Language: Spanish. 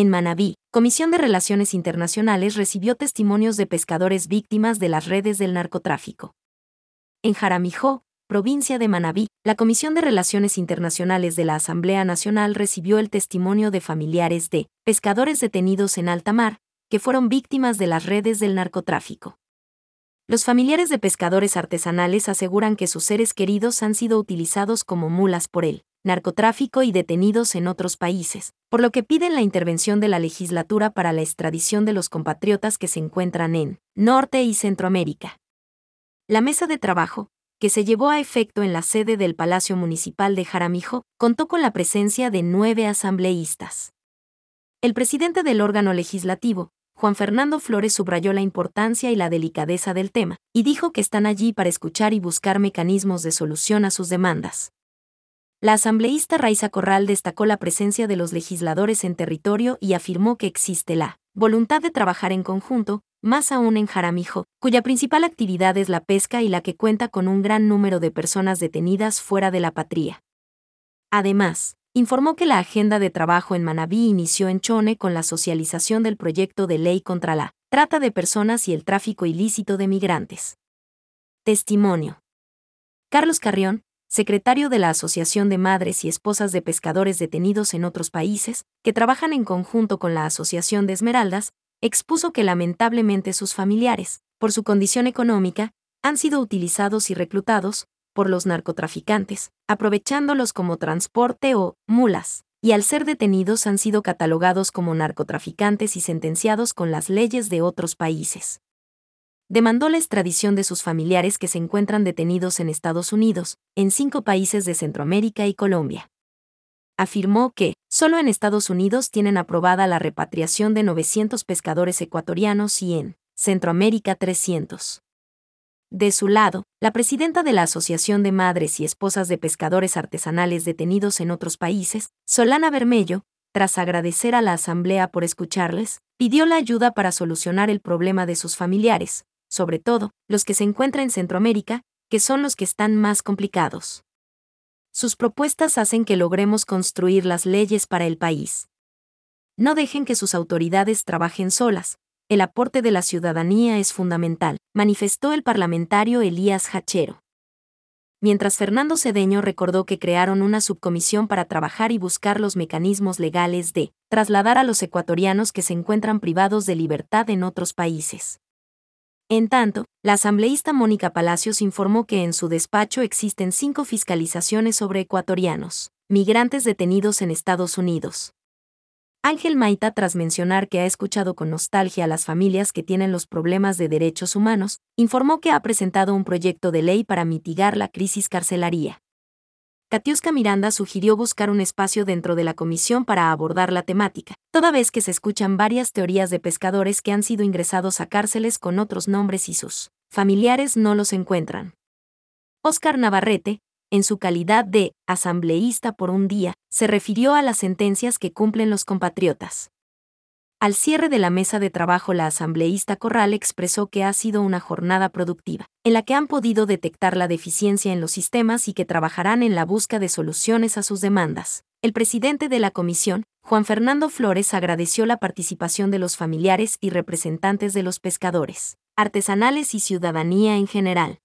En Manabí, Comisión de Relaciones Internacionales recibió testimonios de pescadores víctimas de las redes del narcotráfico. En Jaramijó, provincia de Manabí, la Comisión de Relaciones Internacionales de la Asamblea Nacional recibió el testimonio de familiares de pescadores detenidos en alta mar, que fueron víctimas de las redes del narcotráfico. Los familiares de pescadores artesanales aseguran que sus seres queridos han sido utilizados como mulas por él narcotráfico y detenidos en otros países, por lo que piden la intervención de la legislatura para la extradición de los compatriotas que se encuentran en Norte y Centroamérica. La mesa de trabajo, que se llevó a efecto en la sede del Palacio Municipal de Jaramijo, contó con la presencia de nueve asambleístas. El presidente del órgano legislativo, Juan Fernando Flores subrayó la importancia y la delicadeza del tema, y dijo que están allí para escuchar y buscar mecanismos de solución a sus demandas. La asambleísta Raiza Corral destacó la presencia de los legisladores en territorio y afirmó que existe la voluntad de trabajar en conjunto, más aún en Jaramijo, cuya principal actividad es la pesca y la que cuenta con un gran número de personas detenidas fuera de la patria. Además, informó que la agenda de trabajo en Manabí inició en Chone con la socialización del proyecto de ley contra la trata de personas y el tráfico ilícito de migrantes. Testimonio. Carlos Carrión, secretario de la Asociación de Madres y Esposas de Pescadores Detenidos en otros países, que trabajan en conjunto con la Asociación de Esmeraldas, expuso que lamentablemente sus familiares, por su condición económica, han sido utilizados y reclutados por los narcotraficantes, aprovechándolos como transporte o mulas, y al ser detenidos han sido catalogados como narcotraficantes y sentenciados con las leyes de otros países demandó la extradición de sus familiares que se encuentran detenidos en Estados Unidos, en cinco países de Centroamérica y Colombia. Afirmó que, solo en Estados Unidos tienen aprobada la repatriación de 900 pescadores ecuatorianos y en Centroamérica 300. De su lado, la presidenta de la Asociación de Madres y Esposas de Pescadores Artesanales detenidos en otros países, Solana Bermello, tras agradecer a la Asamblea por escucharles, pidió la ayuda para solucionar el problema de sus familiares, sobre todo, los que se encuentran en Centroamérica, que son los que están más complicados. Sus propuestas hacen que logremos construir las leyes para el país. No dejen que sus autoridades trabajen solas, el aporte de la ciudadanía es fundamental, manifestó el parlamentario Elías Hachero. Mientras Fernando Cedeño recordó que crearon una subcomisión para trabajar y buscar los mecanismos legales de trasladar a los ecuatorianos que se encuentran privados de libertad en otros países. En tanto, la asambleísta Mónica Palacios informó que en su despacho existen cinco fiscalizaciones sobre ecuatorianos, migrantes detenidos en Estados Unidos. Ángel Maita, tras mencionar que ha escuchado con nostalgia a las familias que tienen los problemas de derechos humanos, informó que ha presentado un proyecto de ley para mitigar la crisis carcelaria. Katiuska Miranda sugirió buscar un espacio dentro de la comisión para abordar la temática, toda vez que se escuchan varias teorías de pescadores que han sido ingresados a cárceles con otros nombres y sus familiares no los encuentran. Oscar Navarrete, en su calidad de asambleísta por un día, se refirió a las sentencias que cumplen los compatriotas. Al cierre de la mesa de trabajo, la asambleísta Corral expresó que ha sido una jornada productiva, en la que han podido detectar la deficiencia en los sistemas y que trabajarán en la busca de soluciones a sus demandas. El presidente de la comisión, Juan Fernando Flores, agradeció la participación de los familiares y representantes de los pescadores, artesanales y ciudadanía en general.